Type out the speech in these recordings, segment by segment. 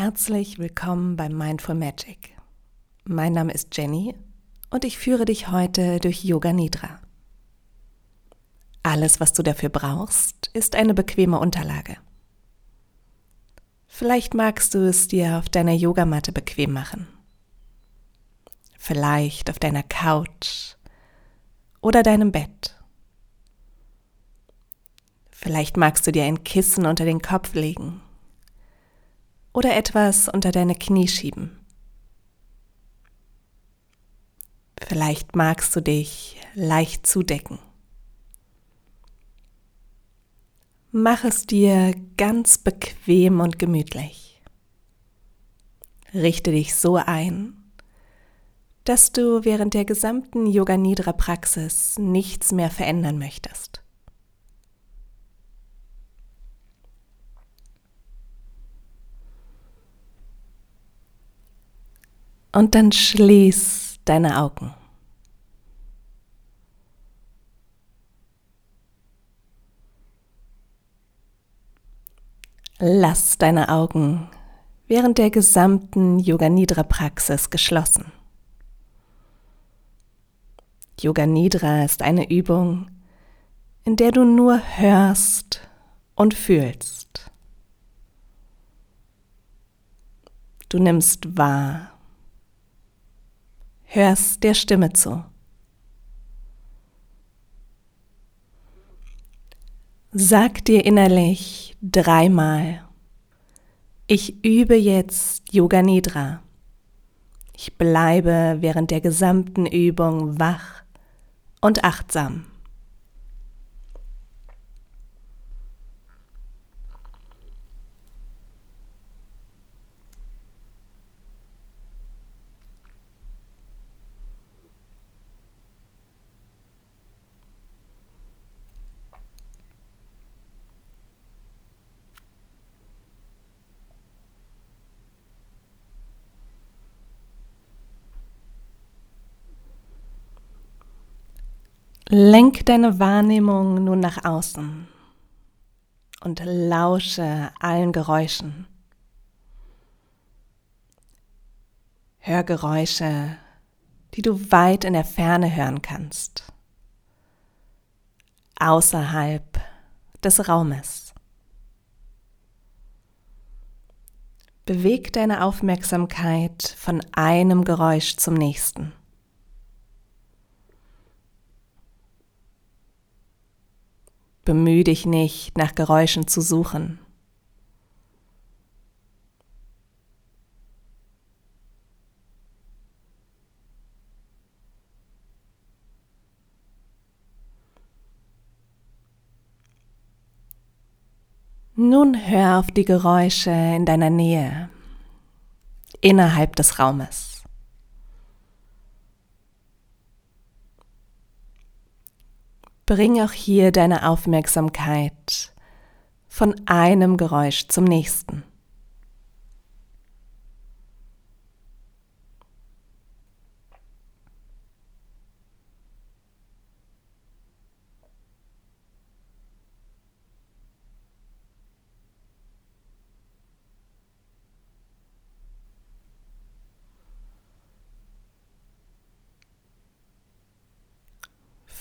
Herzlich willkommen bei Mindful Magic. Mein Name ist Jenny und ich führe dich heute durch Yoga Nidra. Alles, was du dafür brauchst, ist eine bequeme Unterlage. Vielleicht magst du es dir auf deiner Yogamatte bequem machen. Vielleicht auf deiner Couch oder deinem Bett. Vielleicht magst du dir ein Kissen unter den Kopf legen oder etwas unter deine Knie schieben. Vielleicht magst du dich leicht zudecken. Mach es dir ganz bequem und gemütlich. Richte dich so ein, dass du während der gesamten Yoga Nidra Praxis nichts mehr verändern möchtest. Und dann schließ deine Augen. Lass deine Augen während der gesamten Yoga Nidra Praxis geschlossen. Yoga Nidra ist eine Übung, in der du nur hörst und fühlst. Du nimmst wahr hörst der Stimme zu. Sag dir innerlich dreimal, ich übe jetzt Yoga Nidra. Ich bleibe während der gesamten Übung wach und achtsam. Lenk deine Wahrnehmung nun nach außen und lausche allen Geräuschen. Hör Geräusche, die du weit in der Ferne hören kannst, außerhalb des Raumes. Beweg deine Aufmerksamkeit von einem Geräusch zum nächsten. Bemühe dich nicht, nach Geräuschen zu suchen. Nun hör auf die Geräusche in deiner Nähe, innerhalb des Raumes. Bring auch hier deine Aufmerksamkeit von einem Geräusch zum nächsten.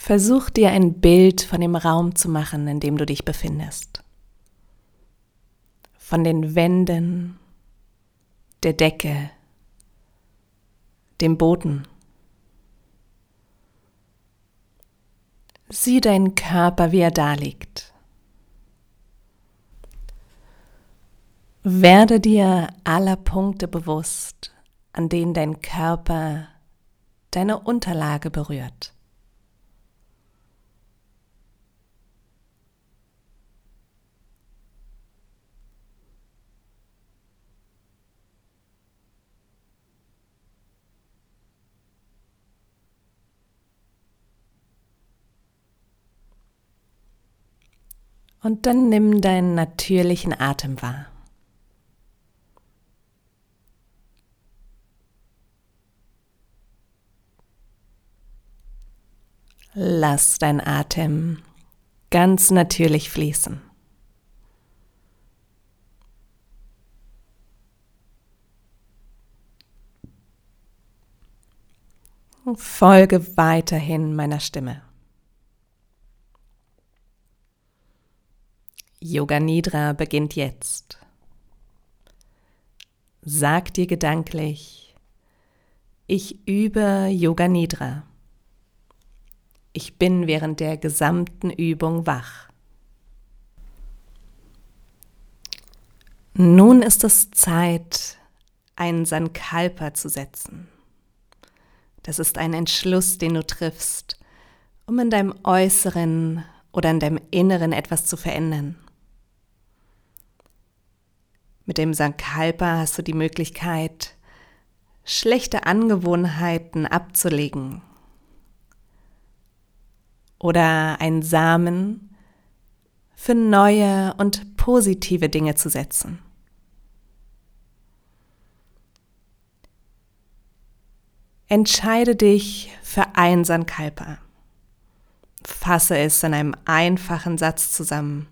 Versuch dir ein Bild von dem Raum zu machen, in dem du dich befindest. Von den Wänden, der Decke, dem Boden. Sieh deinen Körper, wie er da liegt. Werde dir aller Punkte bewusst, an denen dein Körper deine Unterlage berührt. Und dann nimm deinen natürlichen Atem wahr. Lass dein Atem ganz natürlich fließen. Folge weiterhin meiner Stimme. Yoga Nidra beginnt jetzt. Sag dir gedanklich, ich übe Yoga Nidra. Ich bin während der gesamten Übung wach. Nun ist es Zeit, einen Sankalpa zu setzen. Das ist ein Entschluss, den du triffst, um in deinem Äußeren oder in deinem Inneren etwas zu verändern. Mit dem Sankalpa hast du die Möglichkeit, schlechte Angewohnheiten abzulegen oder einen Samen für neue und positive Dinge zu setzen. Entscheide dich für ein Sankalpa. Fasse es in einem einfachen Satz zusammen.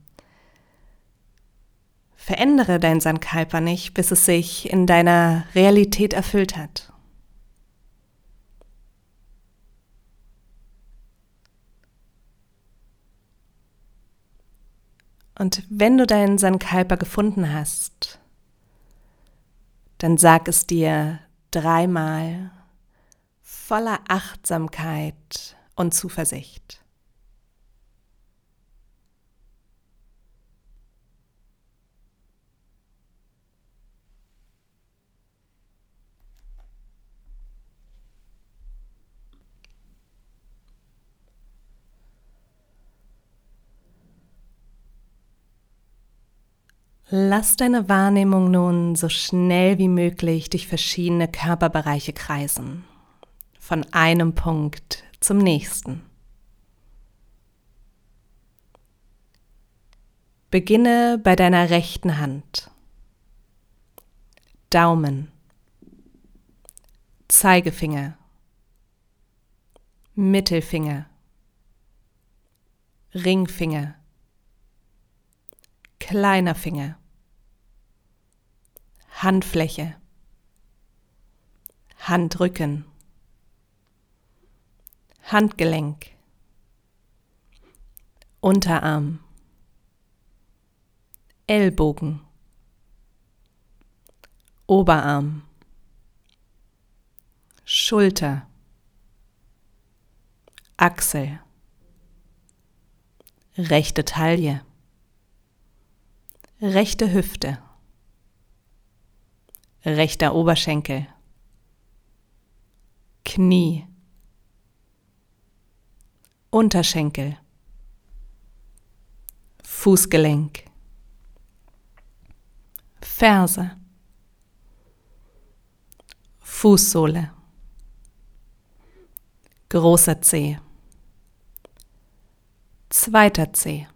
Verändere dein Sankalpa nicht, bis es sich in deiner Realität erfüllt hat. Und wenn du deinen Sankalpa gefunden hast, dann sag es dir dreimal voller Achtsamkeit und Zuversicht. Lass deine Wahrnehmung nun so schnell wie möglich durch verschiedene Körperbereiche kreisen, von einem Punkt zum nächsten. Beginne bei deiner rechten Hand. Daumen, Zeigefinger, Mittelfinger, Ringfinger, kleiner Finger, Handfläche, Handrücken, Handgelenk, Unterarm, Ellbogen, Oberarm, Schulter, Achsel, rechte Taille rechte Hüfte, rechter Oberschenkel, Knie, Unterschenkel, Fußgelenk, Ferse, Fußsohle, großer Zeh, zweiter Zeh,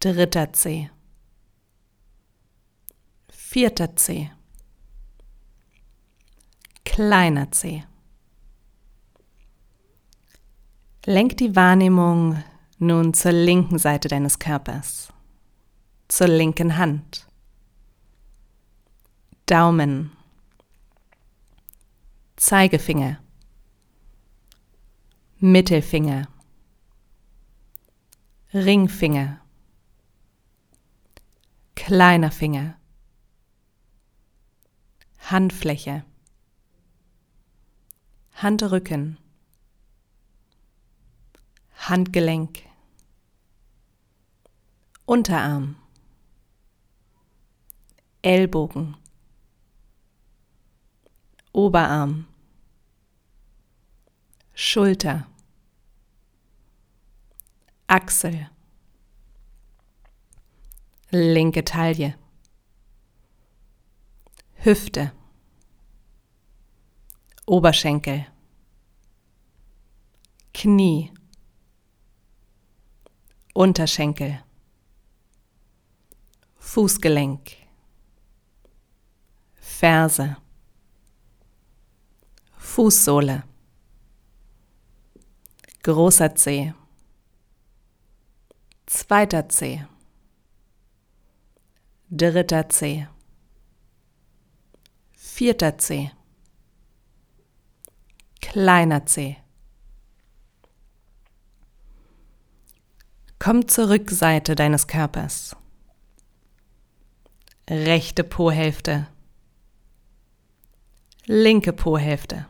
dritter C, vierter C, kleiner C. Lenk die Wahrnehmung nun zur linken Seite deines Körpers, zur linken Hand. Daumen, Zeigefinger, Mittelfinger, Ringfinger, kleiner Finger, Handfläche, Handrücken, Handgelenk, Unterarm, Ellbogen, Oberarm, Schulter, Achsel, linke Taille, Hüfte, Oberschenkel, Knie, Unterschenkel, Fußgelenk, Ferse, Fußsohle, großer Zeh, zweiter Zeh dritter C, vierter C, kleiner Zeh. Komm zur Rückseite deines Körpers. Rechte Pohälfte. Linke Pohälfte.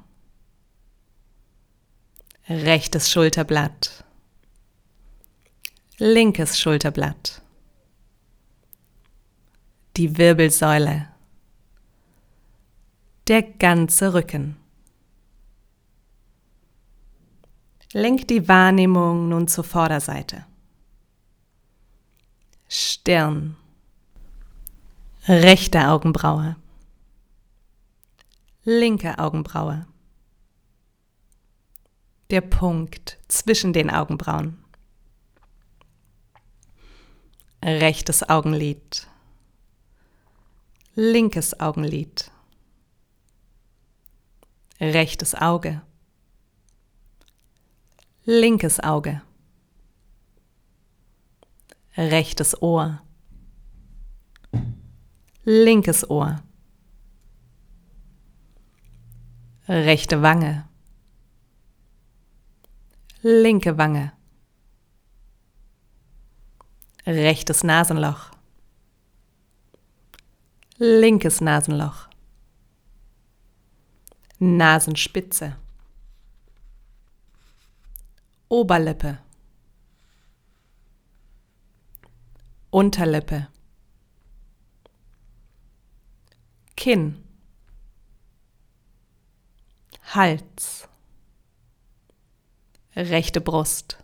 Rechtes Schulterblatt. Linkes Schulterblatt. Die Wirbelsäule. Der ganze Rücken. Lenk die Wahrnehmung nun zur Vorderseite. Stirn. Rechte Augenbraue. Linke Augenbraue. Der Punkt zwischen den Augenbrauen. Rechtes Augenlid. Linkes Augenlid. Rechtes Auge. Linkes Auge. Rechtes Ohr. Linkes Ohr. Rechte Wange. Linke Wange. Rechtes Nasenloch. Linkes Nasenloch. Nasenspitze. Oberlippe. Unterlippe. Kinn. Hals. Rechte Brust.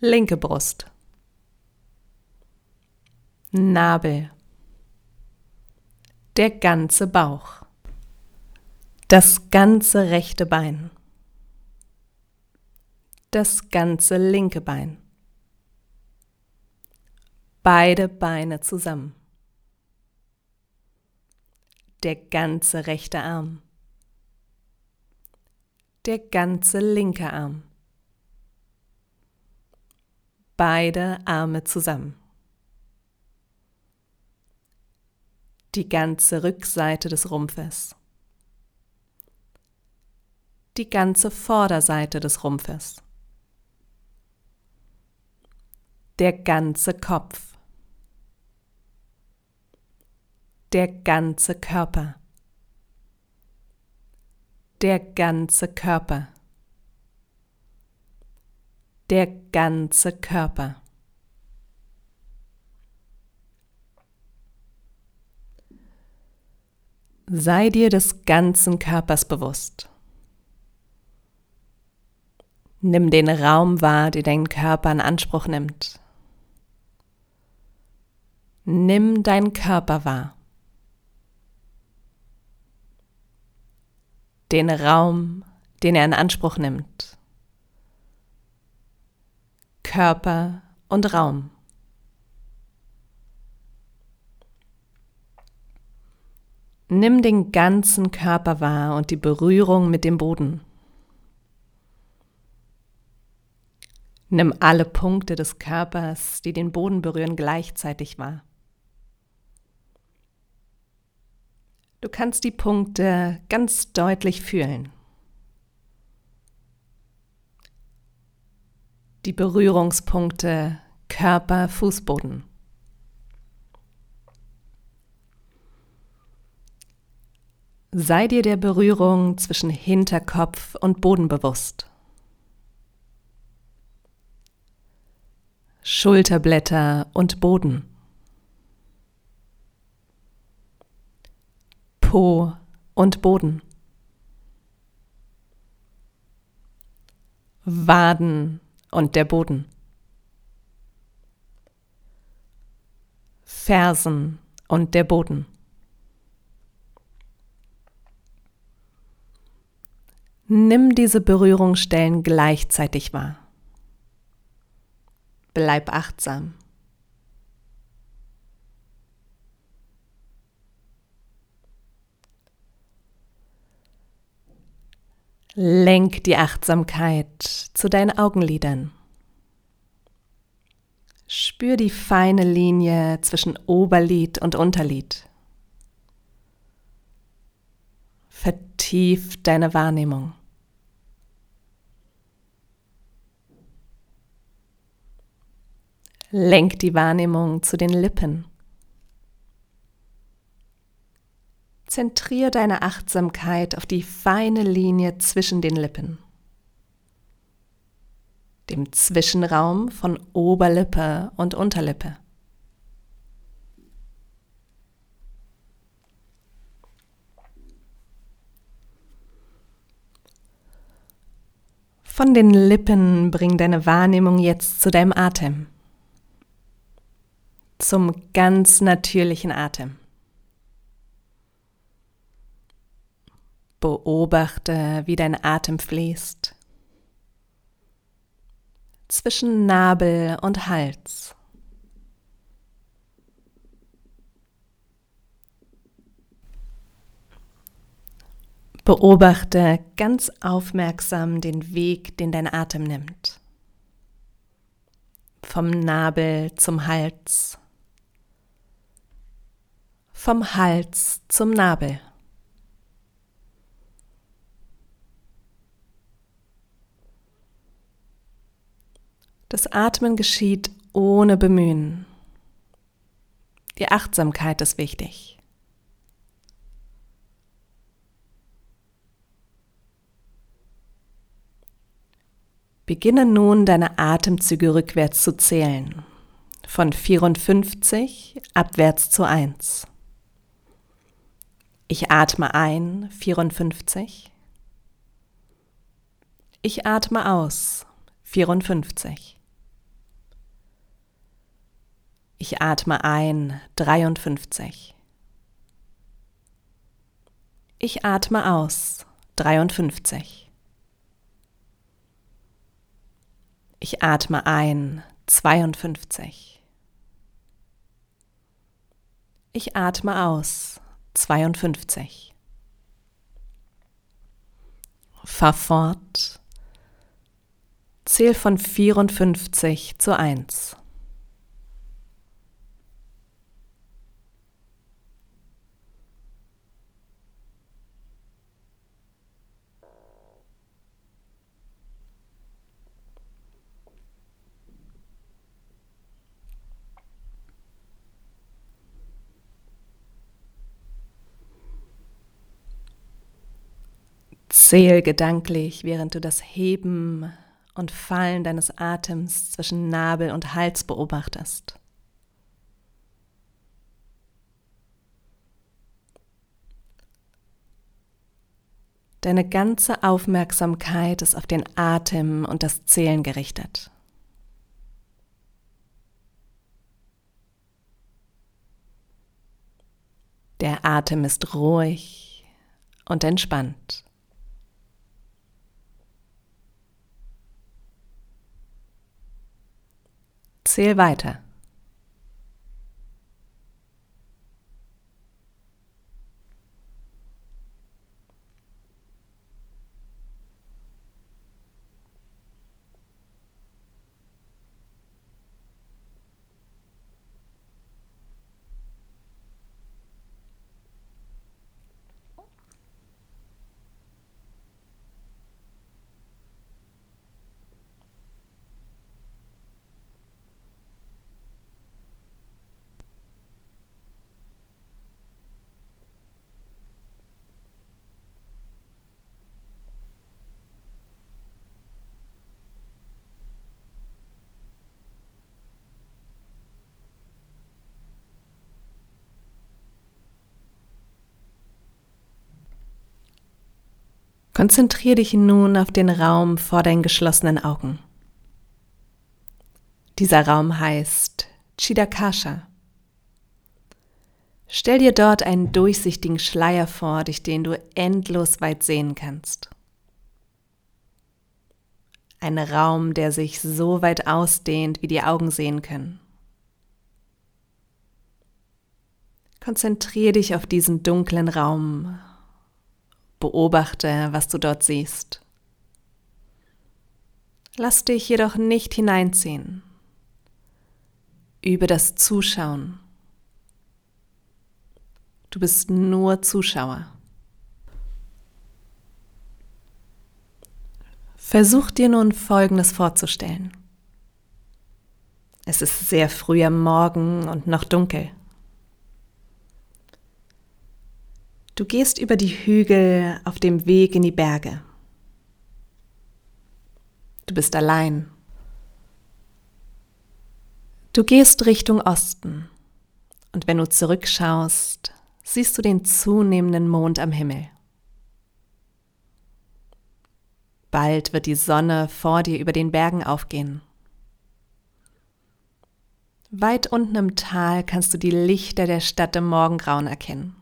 Linke Brust. Nabel. Der ganze Bauch. Das ganze rechte Bein das ganze linke Bein. Beide Beine zusammen. Der ganze rechte Arm. Der ganze linke Arm. Beide Arme zusammen. Die ganze Rückseite des Rumpfes. Die ganze Vorderseite des Rumpfes. der ganze Kopf, der ganze Körper, der ganze Körper, der ganze Körper. Sei dir des ganzen Körpers bewusst. Nimm den Raum wahr, den dein Körper in Anspruch nimmt. Nimm deinen Körper wahr. Den Raum, den er in Anspruch nimmt. Körper und Raum. Nimm den ganzen Körper wahr und die Berührung mit dem Boden. Nimm alle Punkte des Körpers, die den Boden berühren, gleichzeitig wahr. Du kannst die Punkte ganz deutlich fühlen. Die Berührungspunkte Körper, Fußboden. Sei dir der Berührung zwischen Hinterkopf und Boden bewusst. Schulterblätter und Boden. Po und Boden. Waden und der Boden. Fersen und der Boden. Nimm diese Berührungsstellen gleichzeitig wahr. Bleib achtsam. Lenk die Achtsamkeit zu deinen Augenlidern. Spür die feine Linie zwischen Oberlid und Unterlid. Vertief deine Wahrnehmung. Lenk die Wahrnehmung zu den Lippen. Zentriere deine Achtsamkeit auf die feine Linie zwischen den Lippen, dem Zwischenraum von Oberlippe und Unterlippe. Von den Lippen bring deine Wahrnehmung jetzt zu deinem Atem zum ganz natürlichen Atem. Beobachte, wie dein Atem fließt zwischen Nabel und Hals. Beobachte ganz aufmerksam den Weg, den dein Atem nimmt. Vom Nabel zum Hals vom Hals zum Nabel. Das Atmen geschieht ohne Bemühen. Die Achtsamkeit ist wichtig. Beginne nun deine Atemzüge rückwärts zu zählen, von 54 abwärts zu 1. Ich atme ein, 54. Ich atme aus, 54. Ich atme ein, 53. Ich atme aus, 53. Ich atme ein, 52. Ich atme aus, 52. Fahr fort. Zähl von 54 zu 1. Zähl gedanklich, während du das Heben und Fallen deines Atems zwischen Nabel und Hals beobachtest. Deine ganze Aufmerksamkeit ist auf den Atem und das Zählen gerichtet. Der Atem ist ruhig und entspannt. Zähl weiter. Konzentriere dich nun auf den Raum vor deinen geschlossenen Augen. Dieser Raum heißt Chidakasha. Stell dir dort einen durchsichtigen Schleier vor, durch den du endlos weit sehen kannst. Ein Raum, der sich so weit ausdehnt, wie die Augen sehen können. Konzentriere dich auf diesen dunklen Raum Beobachte, was du dort siehst. Lass dich jedoch nicht hineinziehen. Übe das Zuschauen. Du bist nur Zuschauer. Versuch dir nun Folgendes vorzustellen. Es ist sehr früh am Morgen und noch dunkel. Du gehst über die Hügel auf dem Weg in die Berge. Du bist allein. Du gehst Richtung Osten und wenn du zurückschaust, siehst du den zunehmenden Mond am Himmel. Bald wird die Sonne vor dir über den Bergen aufgehen. Weit unten im Tal kannst du die Lichter der Stadt im Morgengrauen erkennen.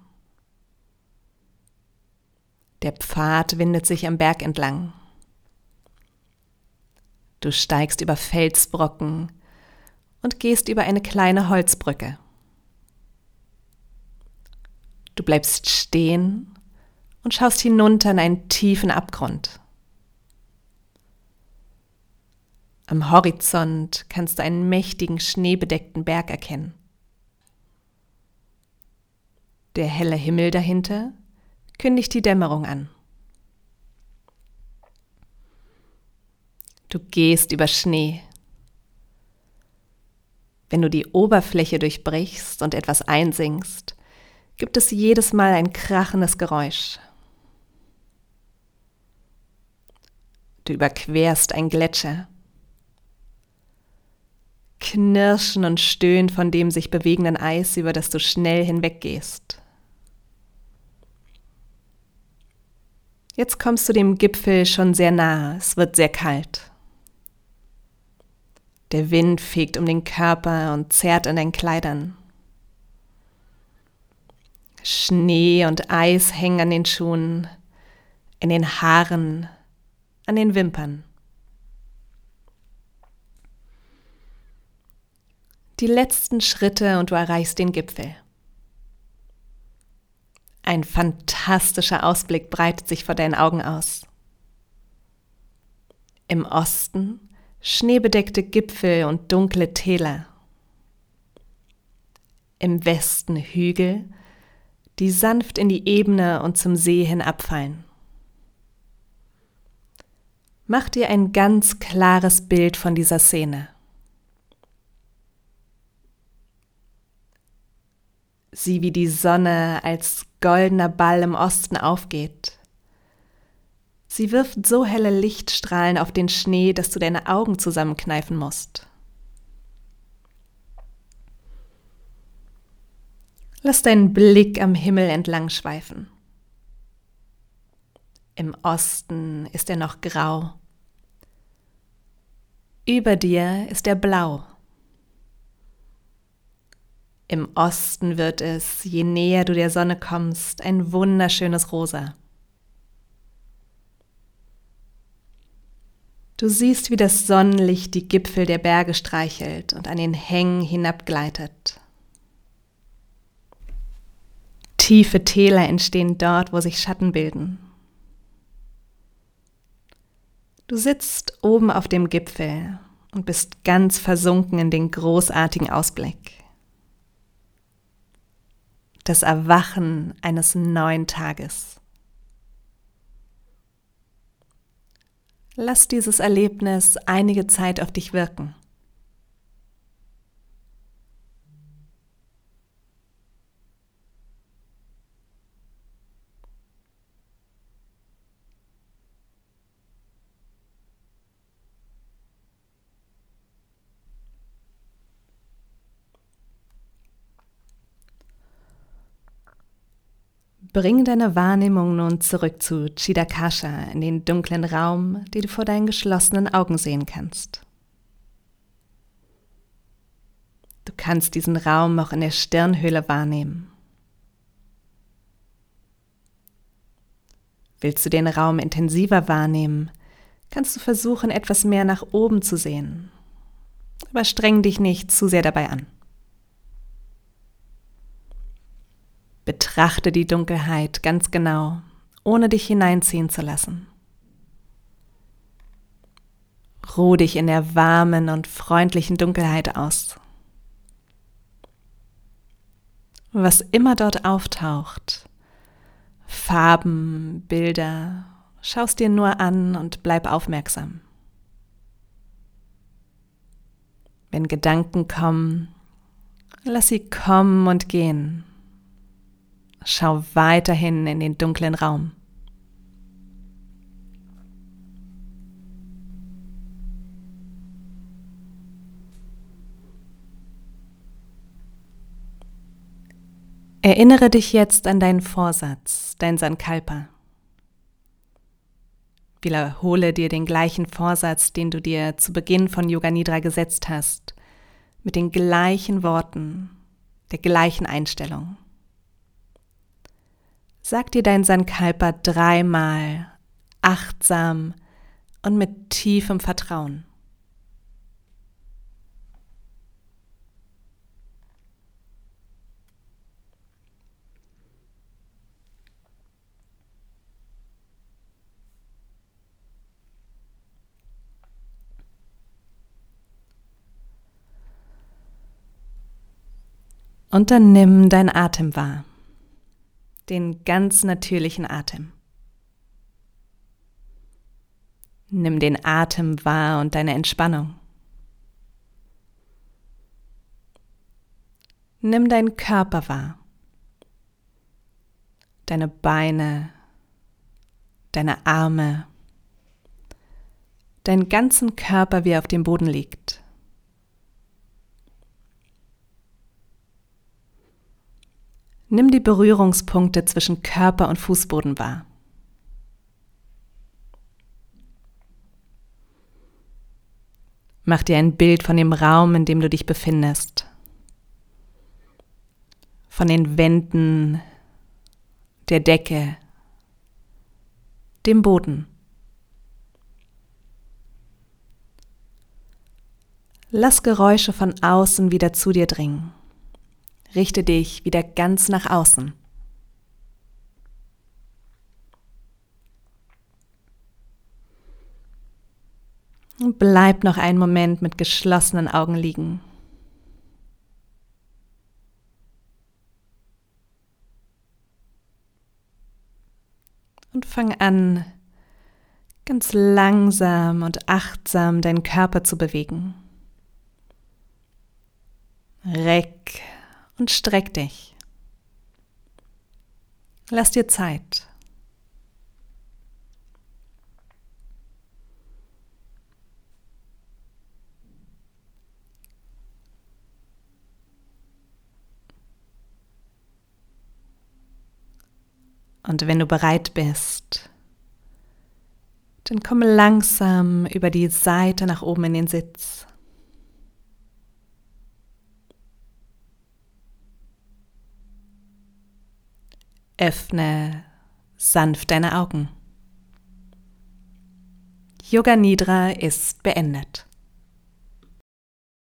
Der Pfad windet sich am Berg entlang. Du steigst über Felsbrocken und gehst über eine kleine Holzbrücke. Du bleibst stehen und schaust hinunter in einen tiefen Abgrund. Am Horizont kannst du einen mächtigen schneebedeckten Berg erkennen. Der helle Himmel dahinter kündigt die Dämmerung an. Du gehst über Schnee. Wenn du die Oberfläche durchbrichst und etwas einsinkst, gibt es jedes Mal ein krachendes Geräusch. Du überquerst ein Gletscher. Knirschen und Stöhnen von dem sich bewegenden Eis, über das du schnell hinweggehst. Jetzt kommst du dem Gipfel schon sehr nahe, es wird sehr kalt. Der Wind fegt um den Körper und zerrt an deinen Kleidern. Schnee und Eis hängen an den Schuhen, in den Haaren, an den Wimpern. Die letzten Schritte und du erreichst den Gipfel. Ein fantastischer Ausblick breitet sich vor deinen Augen aus. Im Osten schneebedeckte Gipfel und dunkle Täler. Im Westen Hügel, die sanft in die Ebene und zum See hinabfallen. Mach dir ein ganz klares Bild von dieser Szene. Sieh, wie die Sonne als goldener Ball im Osten aufgeht Sie wirft so helle Lichtstrahlen auf den Schnee, dass du deine Augen zusammenkneifen musst. Lass deinen Blick am Himmel entlang schweifen. Im Osten ist er noch grau. Über dir ist er blau. Im Osten wird es, je näher du der Sonne kommst, ein wunderschönes Rosa. Du siehst, wie das Sonnenlicht die Gipfel der Berge streichelt und an den Hängen hinabgleitet. Tiefe Täler entstehen dort, wo sich Schatten bilden. Du sitzt oben auf dem Gipfel und bist ganz versunken in den großartigen Ausblick. Das Erwachen eines neuen Tages. Lass dieses Erlebnis einige Zeit auf dich wirken. Bring deine Wahrnehmung nun zurück zu Chidakasha in den dunklen Raum, den du vor deinen geschlossenen Augen sehen kannst. Du kannst diesen Raum auch in der Stirnhöhle wahrnehmen. Willst du den Raum intensiver wahrnehmen, kannst du versuchen, etwas mehr nach oben zu sehen. Aber streng dich nicht zu sehr dabei an. Betrachte die Dunkelheit ganz genau, ohne dich hineinziehen zu lassen. Ruh dich in der warmen und freundlichen Dunkelheit aus. Was immer dort auftaucht, Farben, Bilder Schaust dir nur an und bleib aufmerksam. Wenn Gedanken kommen, lass sie kommen und gehen. Schau weiterhin in den dunklen Raum. Erinnere dich jetzt an deinen Vorsatz, dein Sankalpa. Wiederhole dir den gleichen Vorsatz, den du dir zu Beginn von Yoga Nidra gesetzt hast, mit den gleichen Worten, der gleichen Einstellung. Sag dir dein Sankalpa dreimal, achtsam und mit tiefem Vertrauen. Und dann nimm dein Atem wahr, den ganz natürlichen Atem. Nimm den Atem wahr und deine Entspannung. Nimm deinen Körper wahr, deine Beine, deine Arme, deinen ganzen Körper, wie er auf dem Boden liegt. Nimm die Berührungspunkte zwischen Körper und Fußboden wahr. Mach dir ein Bild von dem Raum, in dem du dich befindest. Von den Wänden, der Decke, dem Boden. Lass Geräusche von außen wieder zu dir dringen. Richte dich wieder ganz nach außen. Und bleib noch einen Moment mit geschlossenen Augen liegen. Und fang an, ganz langsam und achtsam deinen Körper zu bewegen. Reck und streck dich. Lass dir Zeit. Und wenn du bereit bist, dann komm langsam über die Seite nach oben in den Sitz. Öffne sanft deine Augen. Yoga Nidra ist beendet.